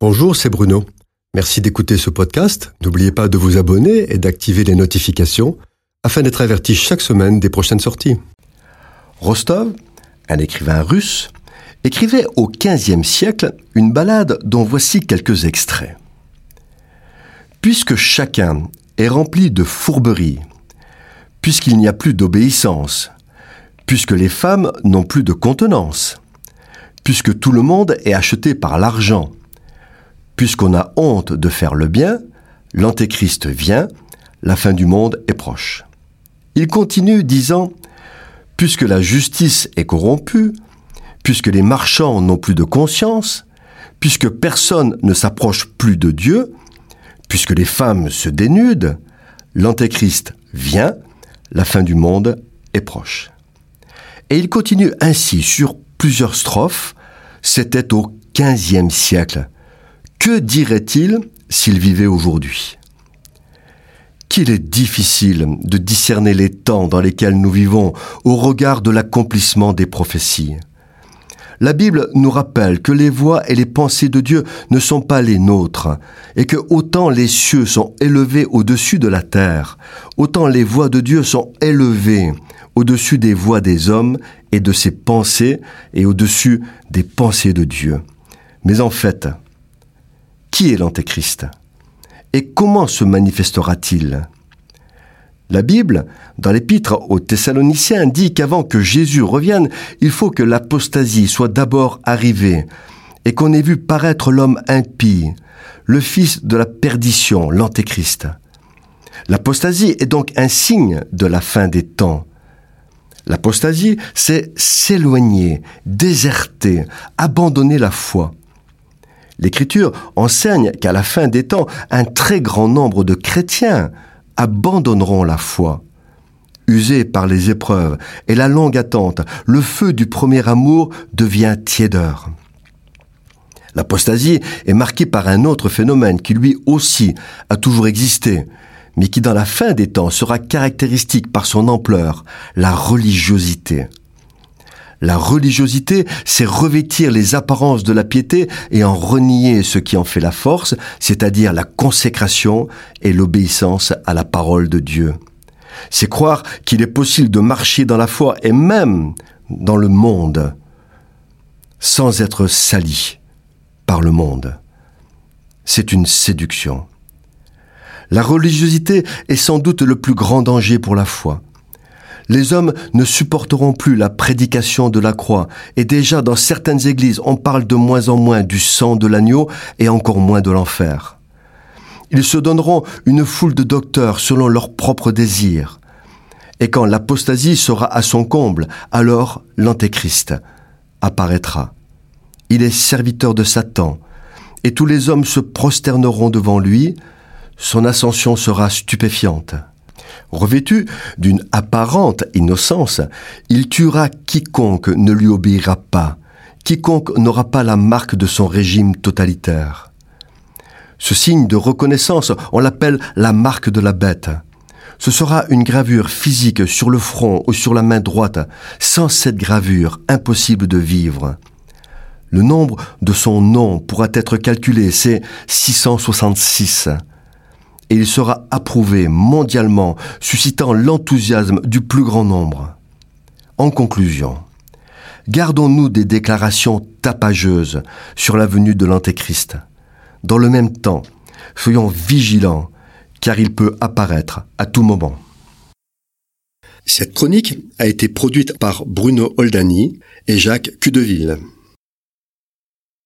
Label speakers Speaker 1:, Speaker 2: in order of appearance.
Speaker 1: Bonjour, c'est Bruno. Merci d'écouter ce podcast. N'oubliez pas de vous abonner et d'activer les notifications afin d'être averti chaque semaine des prochaines sorties.
Speaker 2: Rostov, un écrivain russe, écrivait au XVe siècle une ballade dont voici quelques extraits. Puisque chacun est rempli de fourberie, puisqu'il n'y a plus d'obéissance, puisque les femmes n'ont plus de contenance, puisque tout le monde est acheté par l'argent, puisqu'on a honte de faire le bien, l'Antéchrist vient, la fin du monde est proche. Il continue disant, puisque la justice est corrompue, puisque les marchands n'ont plus de conscience, puisque personne ne s'approche plus de Dieu, puisque les femmes se dénudent, l'Antéchrist vient, la fin du monde est proche. Et il continue ainsi sur plusieurs strophes, c'était au XVe siècle. Que dirait-il s'il vivait aujourd'hui? Qu'il est difficile de discerner les temps dans lesquels nous vivons au regard de l'accomplissement des prophéties. La Bible nous rappelle que les voix et les pensées de Dieu ne sont pas les nôtres, et que autant les cieux sont élevés au-dessus de la terre, autant les voix de Dieu sont élevées au-dessus des voix des hommes et de ses pensées et au-dessus des pensées de Dieu. Mais en fait, qui est l'Antéchrist Et comment se manifestera-t-il? La Bible, dans l'épître aux Thessaloniciens, dit qu'avant que Jésus revienne, il faut que l'apostasie soit d'abord arrivée et qu'on ait vu paraître l'homme impie, le fils de la perdition, l'Antéchrist. L'apostasie est donc un signe de la fin des temps. L'apostasie, c'est s'éloigner, déserter, abandonner la foi. L'Écriture enseigne qu'à la fin des temps, un très grand nombre de chrétiens abandonneront la foi. Usés par les épreuves et la longue attente, le feu du premier amour devient tiédeur. L'apostasie est marquée par un autre phénomène qui lui aussi a toujours existé, mais qui dans la fin des temps sera caractéristique par son ampleur, la religiosité. La religiosité, c'est revêtir les apparences de la piété et en renier ce qui en fait la force, c'est-à-dire la consécration et l'obéissance à la parole de Dieu. C'est croire qu'il est possible de marcher dans la foi et même dans le monde sans être sali par le monde. C'est une séduction. La religiosité est sans doute le plus grand danger pour la foi. Les hommes ne supporteront plus la prédication de la croix, et déjà dans certaines églises on parle de moins en moins du sang de l'agneau et encore moins de l'enfer. Ils se donneront une foule de docteurs selon leurs propres désirs. Et quand l'apostasie sera à son comble, alors l'Antéchrist apparaîtra. Il est serviteur de Satan, et tous les hommes se prosterneront devant lui, son ascension sera stupéfiante. Revêtu d'une apparente innocence, il tuera quiconque ne lui obéira pas, quiconque n'aura pas la marque de son régime totalitaire. Ce signe de reconnaissance, on l'appelle la marque de la bête. Ce sera une gravure physique sur le front ou sur la main droite. Sans cette gravure, impossible de vivre. Le nombre de son nom pourra être calculé, c'est 666 et il sera approuvé mondialement, suscitant l'enthousiasme du plus grand nombre. En conclusion, gardons-nous des déclarations tapageuses sur la venue de l'Antéchrist. Dans le même temps, soyons vigilants, car il peut apparaître à tout moment.
Speaker 1: Cette chronique a été produite par Bruno Oldani et Jacques Cudeville.